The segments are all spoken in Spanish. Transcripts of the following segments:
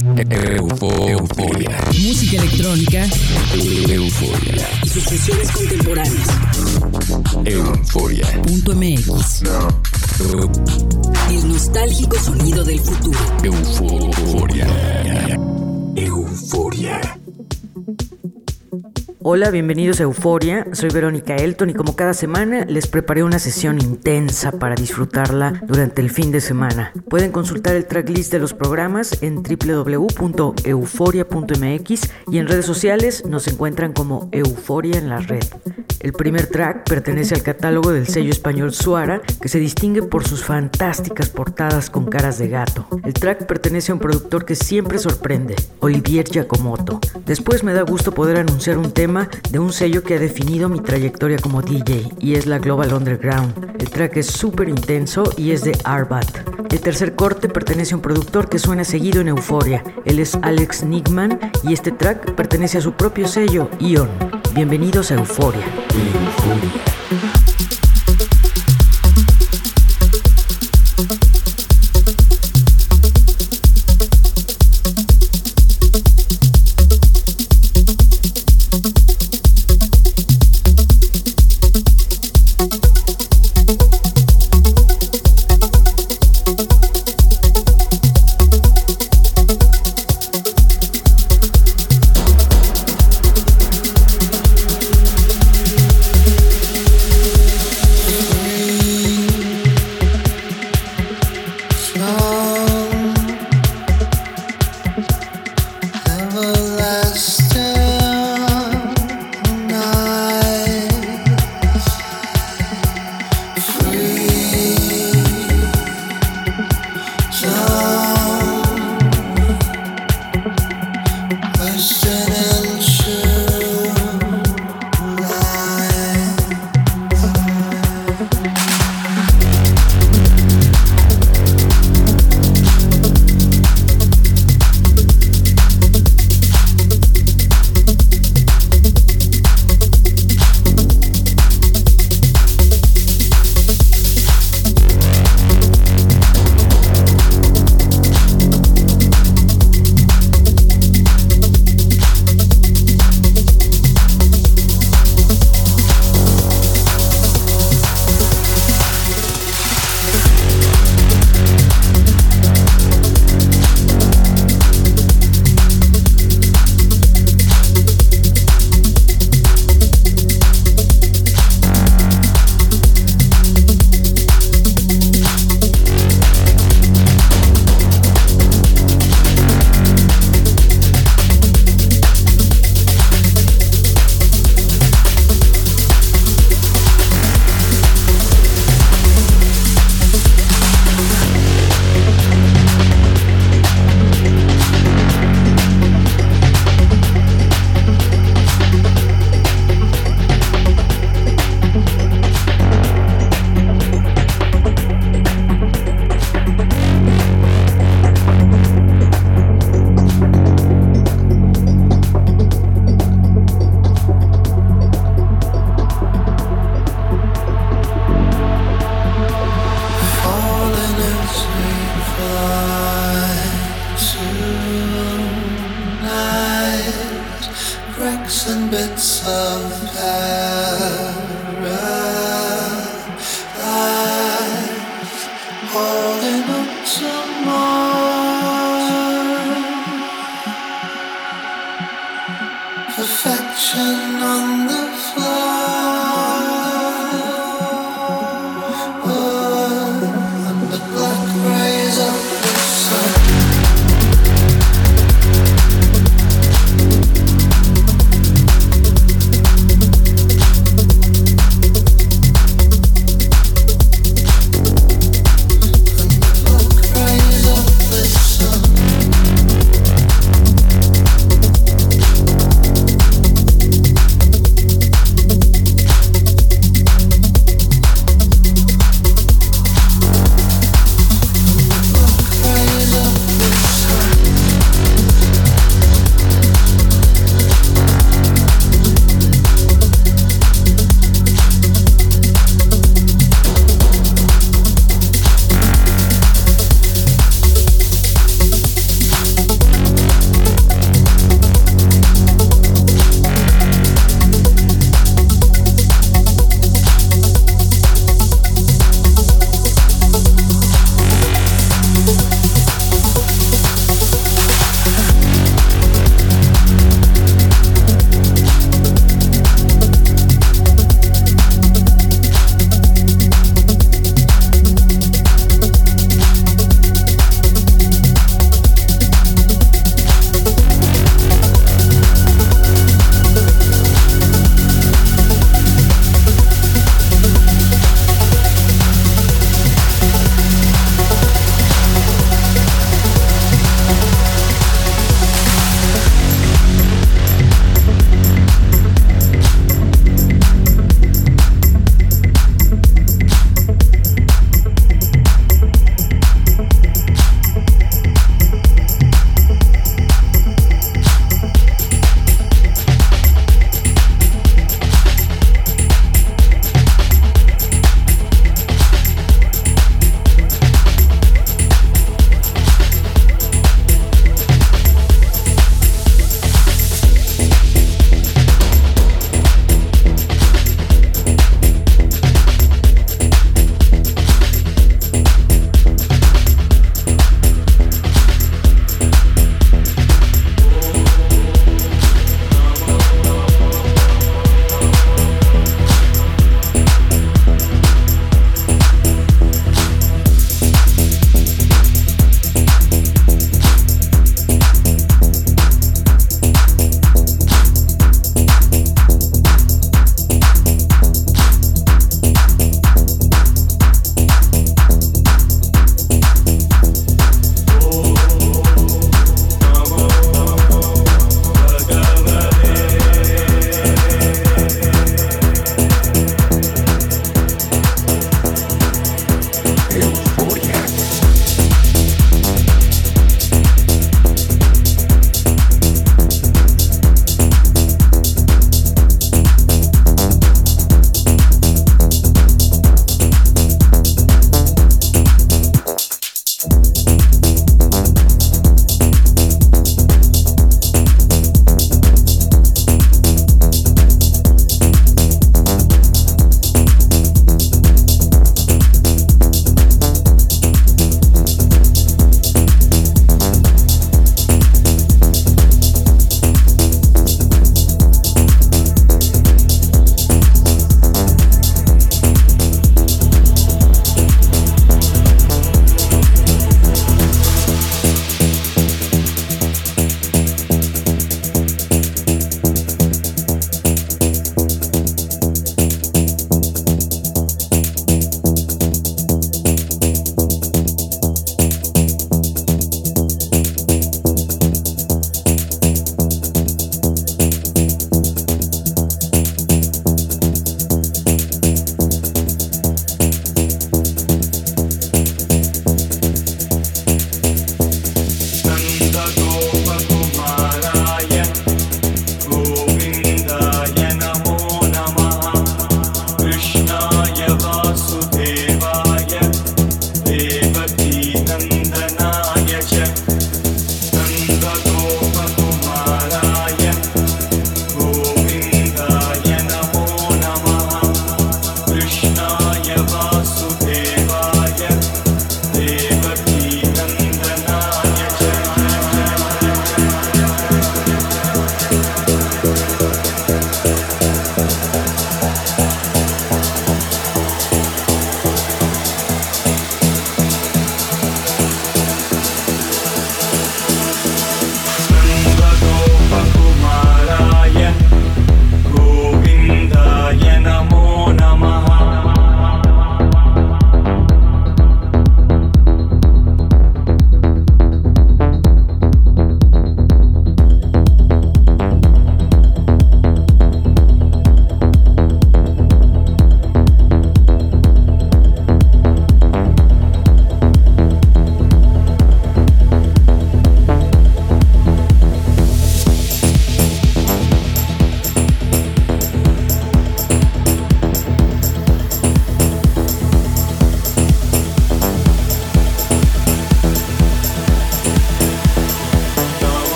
Euforia. Música electrónica. Euforia. Y sus fusiones contemporáneas. Euforia. Punto MX. El nostálgico sonido del futuro. Euforia. Euforia. Hola, bienvenidos a Euforia. Soy Verónica Elton y como cada semana les preparé una sesión intensa para disfrutarla durante el fin de semana. Pueden consultar el tracklist de los programas en www.euforia.mx y en redes sociales nos encuentran como Euforia en la red. El primer track pertenece al catálogo del sello español Suara, que se distingue por sus fantásticas portadas con caras de gato. El track pertenece a un productor que siempre sorprende, Olivier Giacomotto. Después me da gusto poder anunciar un tema de un sello que ha definido mi trayectoria como DJ y es la Global Underground. El track es súper intenso y es de Arbat. El tercer corte pertenece a un productor que suena seguido en Euforia. Él es Alex Nickman y este track pertenece a su propio sello, Ion. Bienvenidos a Euforia.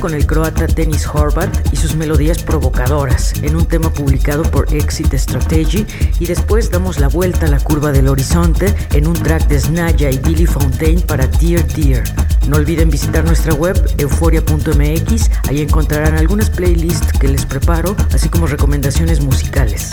Con el croata Dennis Horvat y sus melodías provocadoras en un tema publicado por Exit Strategy y después damos la vuelta a la curva del horizonte en un track de Snaya y Billy Fontaine para Dear Dear. No olviden visitar nuestra web euforia.mx, ahí encontrarán algunas playlists que les preparo, así como recomendaciones musicales.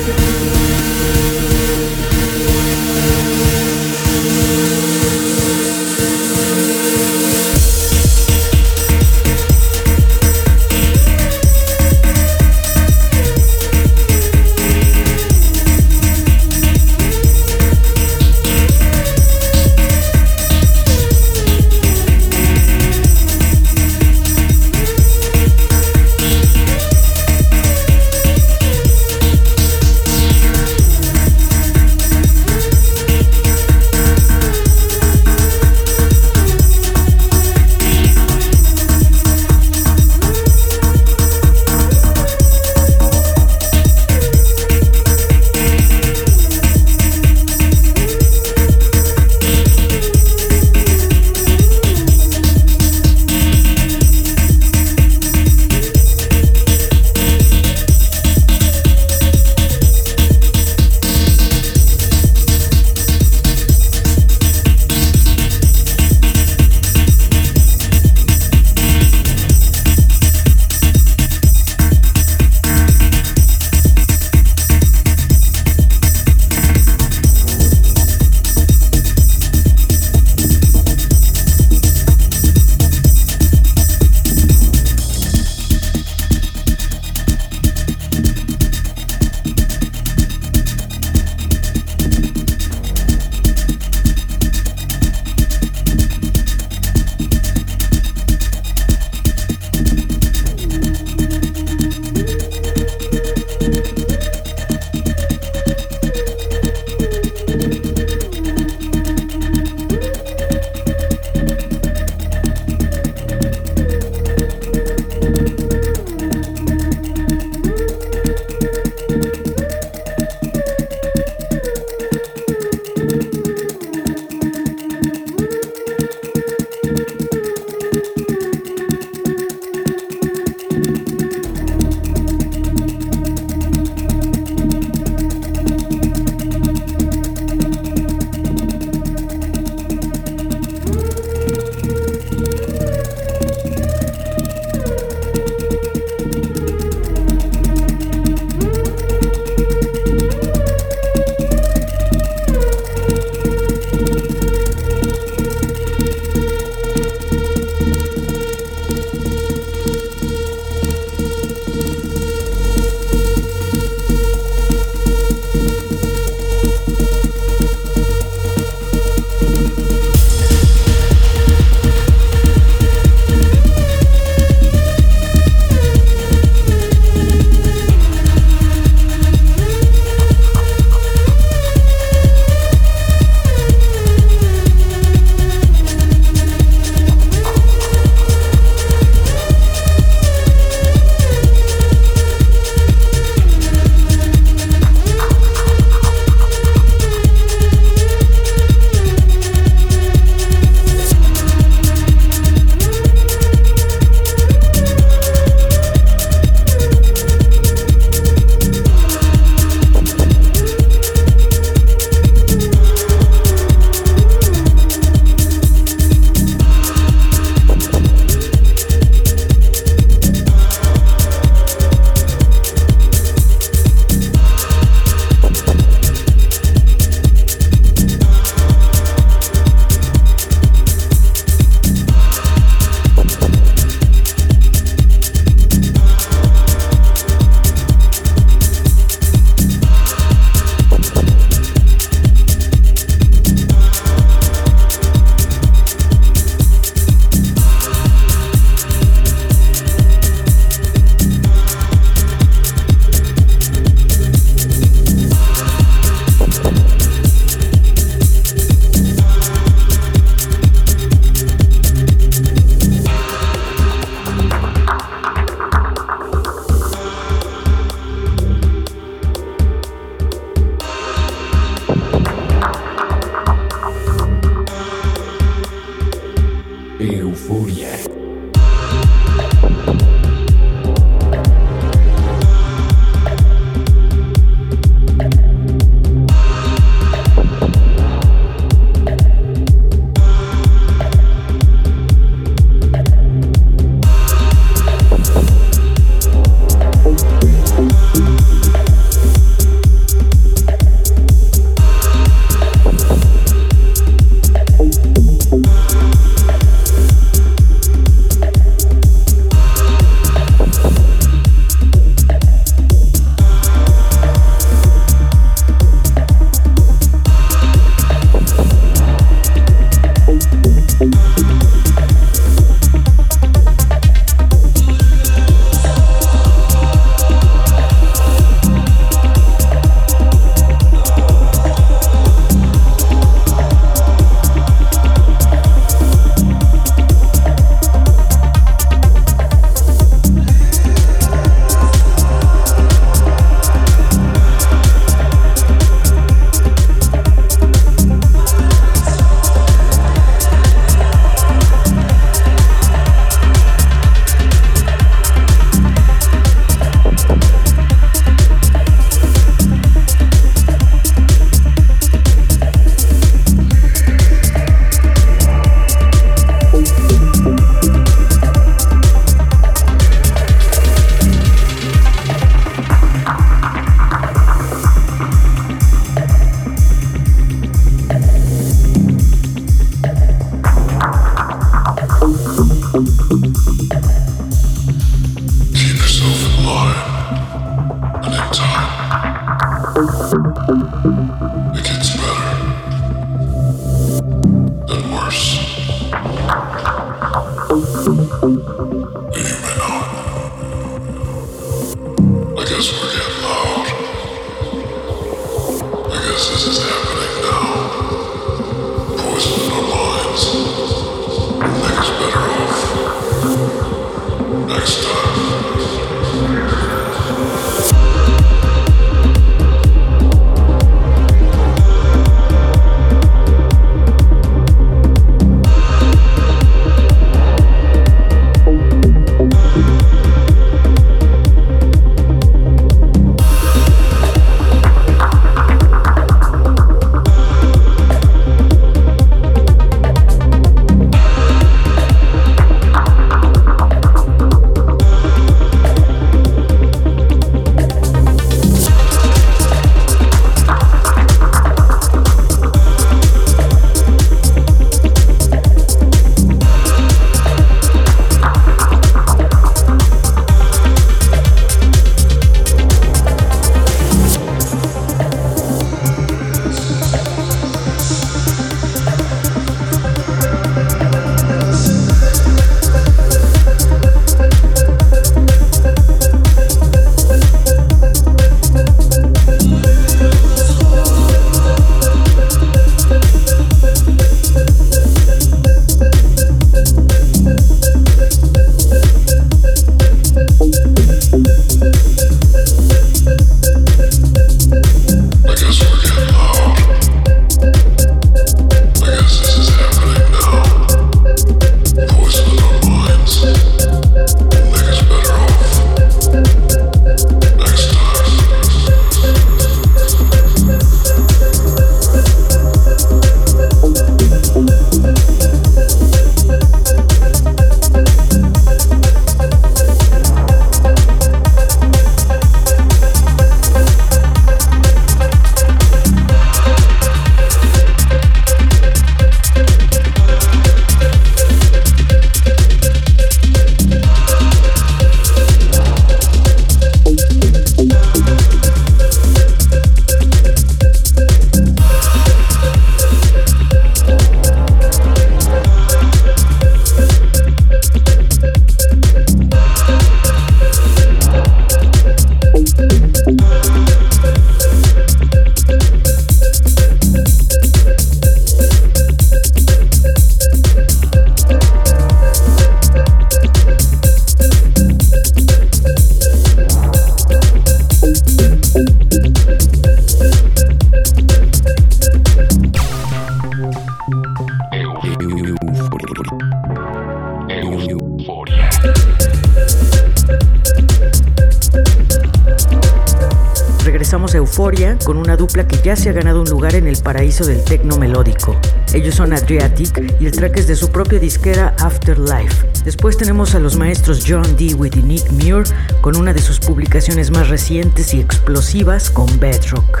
Euforia con una dupla que ya se ha ganado un lugar en el paraíso del tecno melódico. Ellos son Adriatic y el track es de su propia disquera Afterlife. Después tenemos a los maestros John Dewey y Nick Muir con una de sus publicaciones más recientes y explosivas con Bedrock.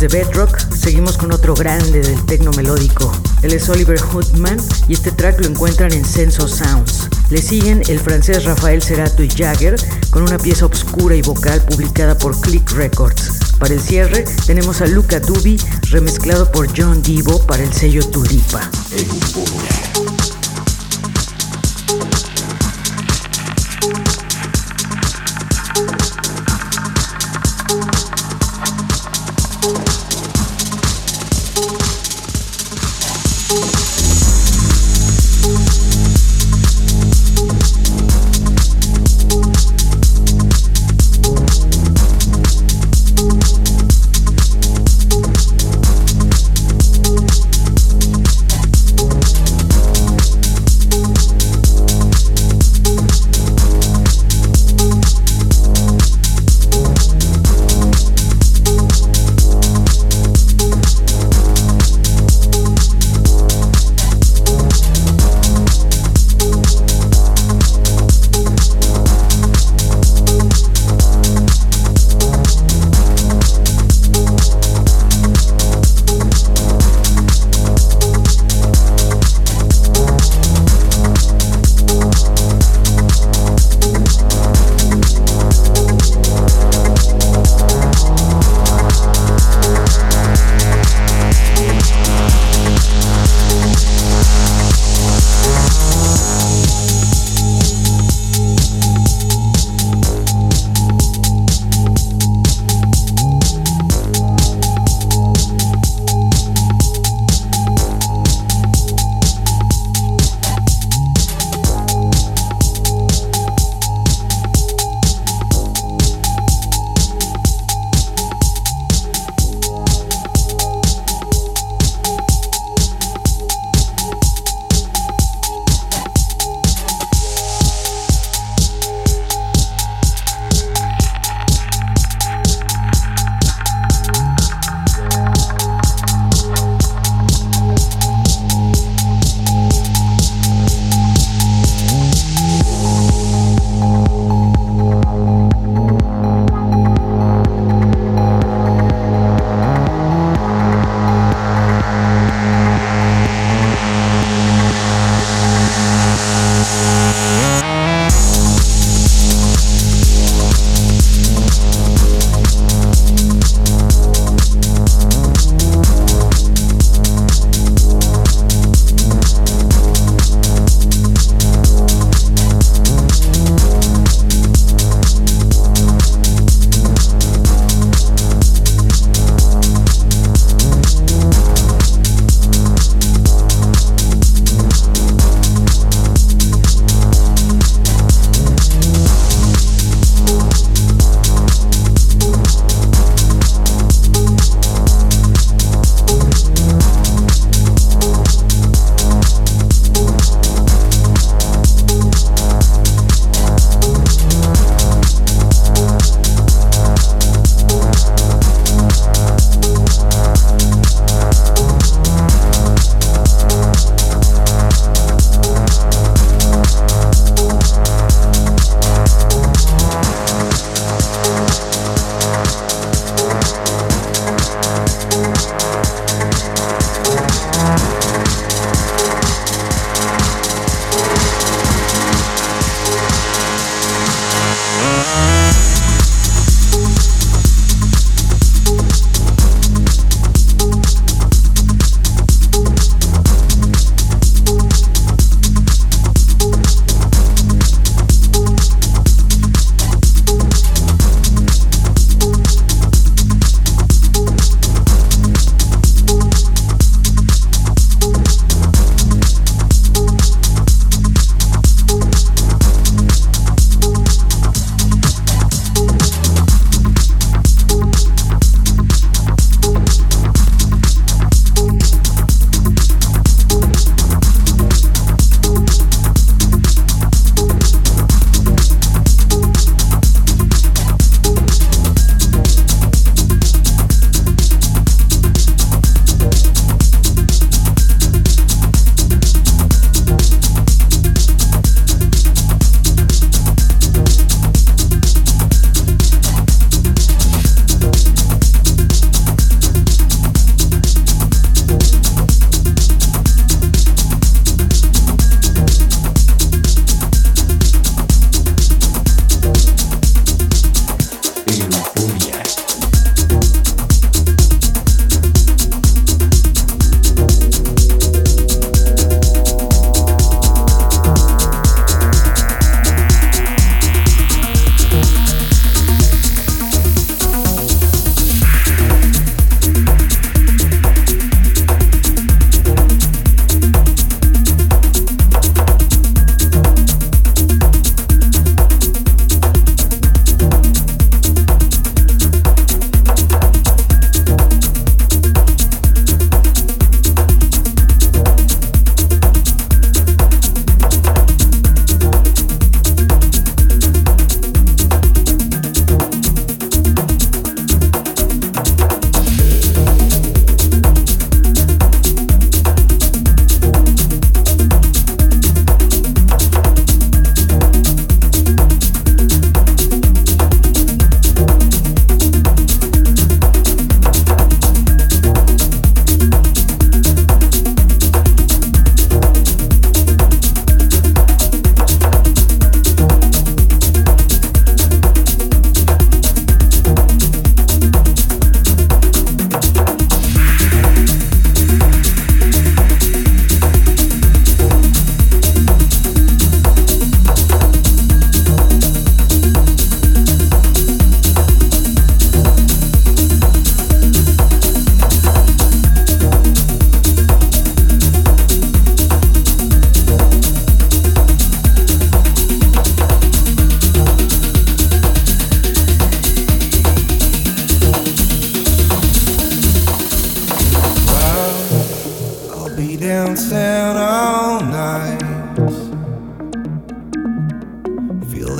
De bedrock, seguimos con otro grande del tecno melódico. Él es Oliver Hoodman y este track lo encuentran en Senso Sounds. Le siguen el francés Rafael Cerato y Jagger con una pieza obscura y vocal publicada por Click Records. Para el cierre tenemos a Luca Dubi remezclado por John Divo para el sello Tulipa.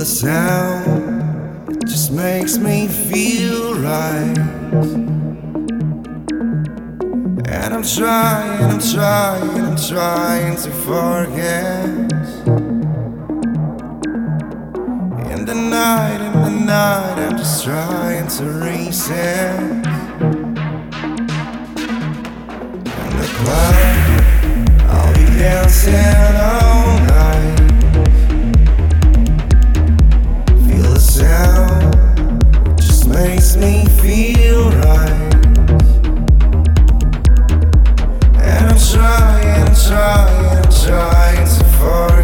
The sound, it just makes me feel right. And I'm trying, I'm trying, I'm trying to forget. In the night, in the night, I'm just trying to reset. In the cloud, I'll be dancing all makes me feel right. And I'm trying, trying, trying to forget.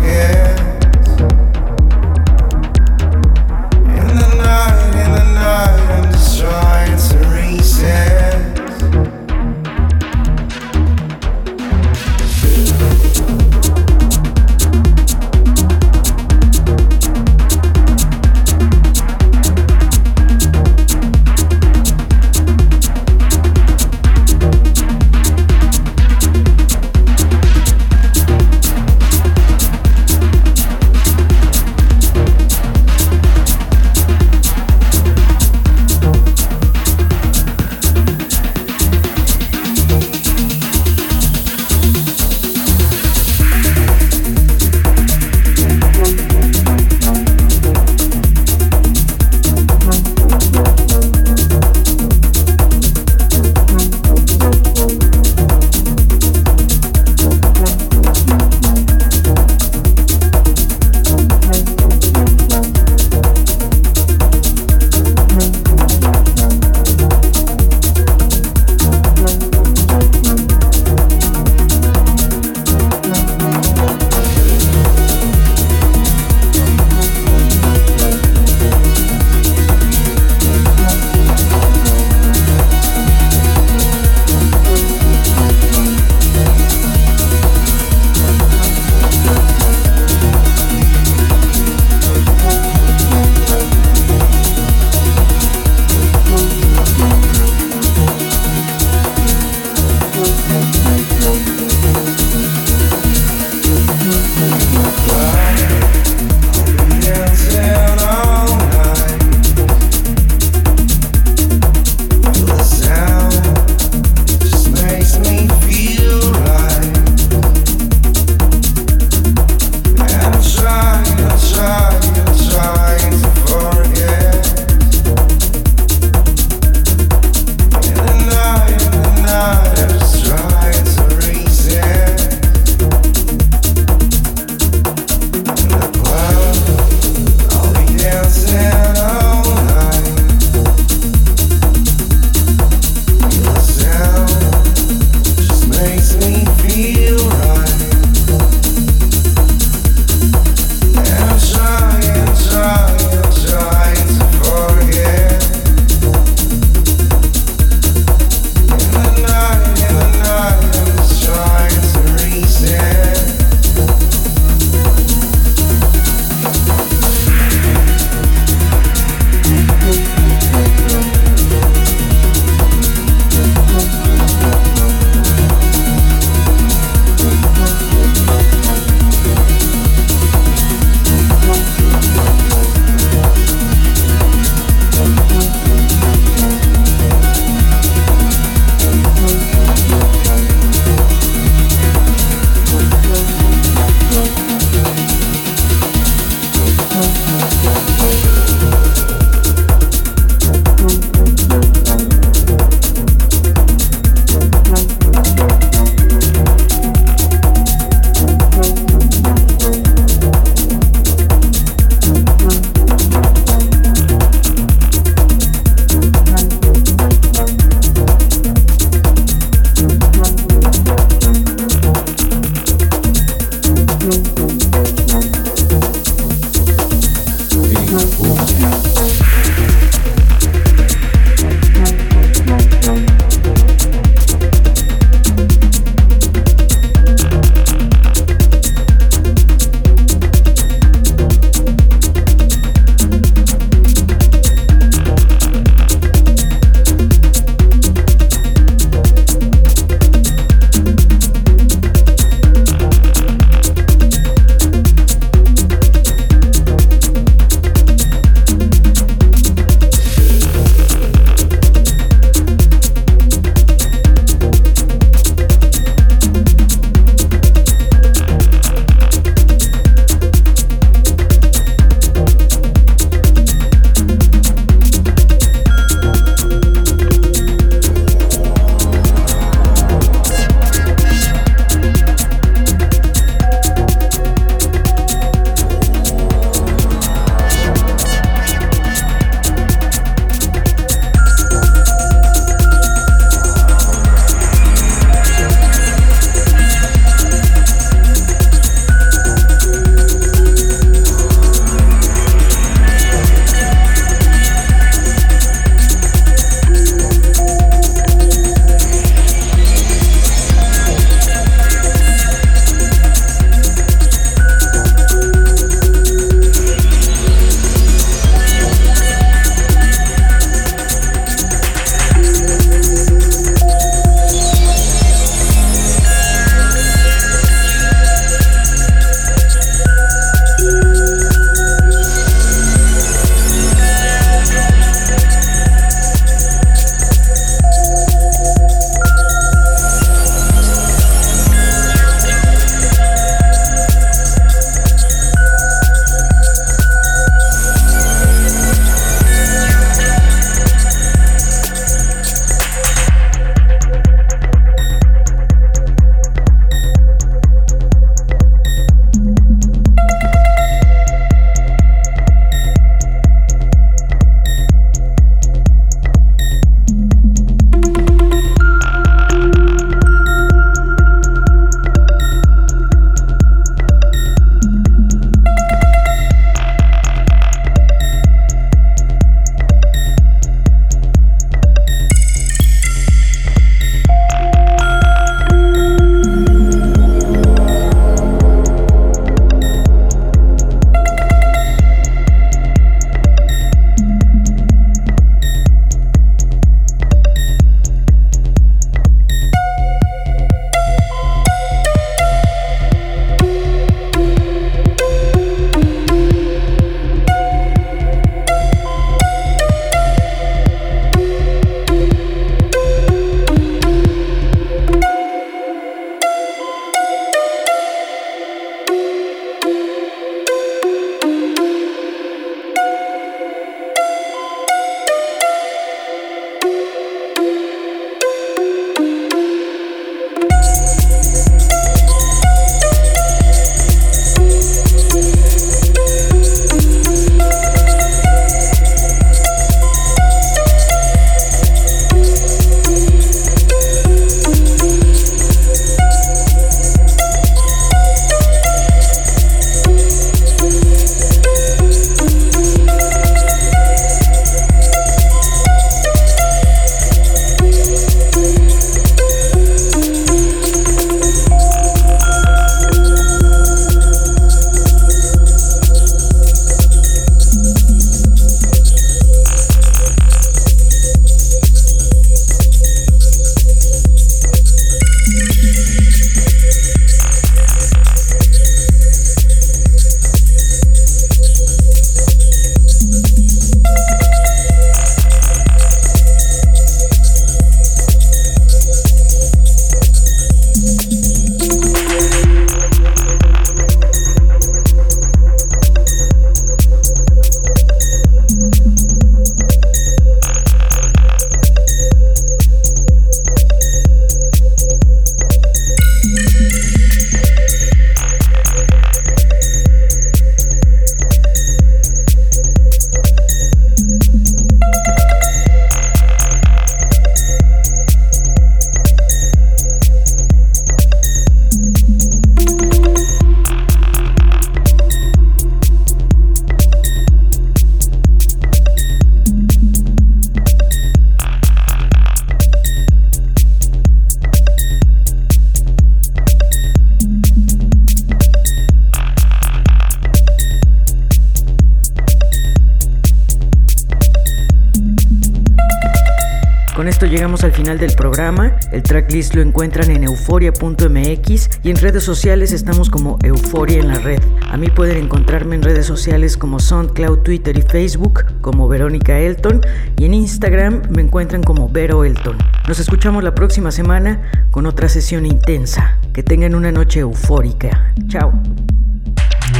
Lo encuentran en euforia.mx y en redes sociales estamos como Euforia en la red. A mí pueden encontrarme en redes sociales como SoundCloud, Twitter y Facebook como Verónica Elton y en Instagram me encuentran como Vero Elton. Nos escuchamos la próxima semana con otra sesión intensa. Que tengan una noche eufórica. Chao.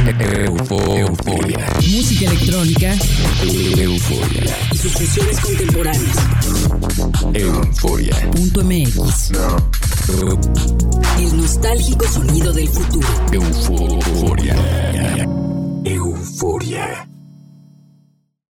Euforia. Música electrónica Euforia y sus contemporáneas. Euforia.mx no. El nostálgico sonido del futuro. Euforia. Euforia.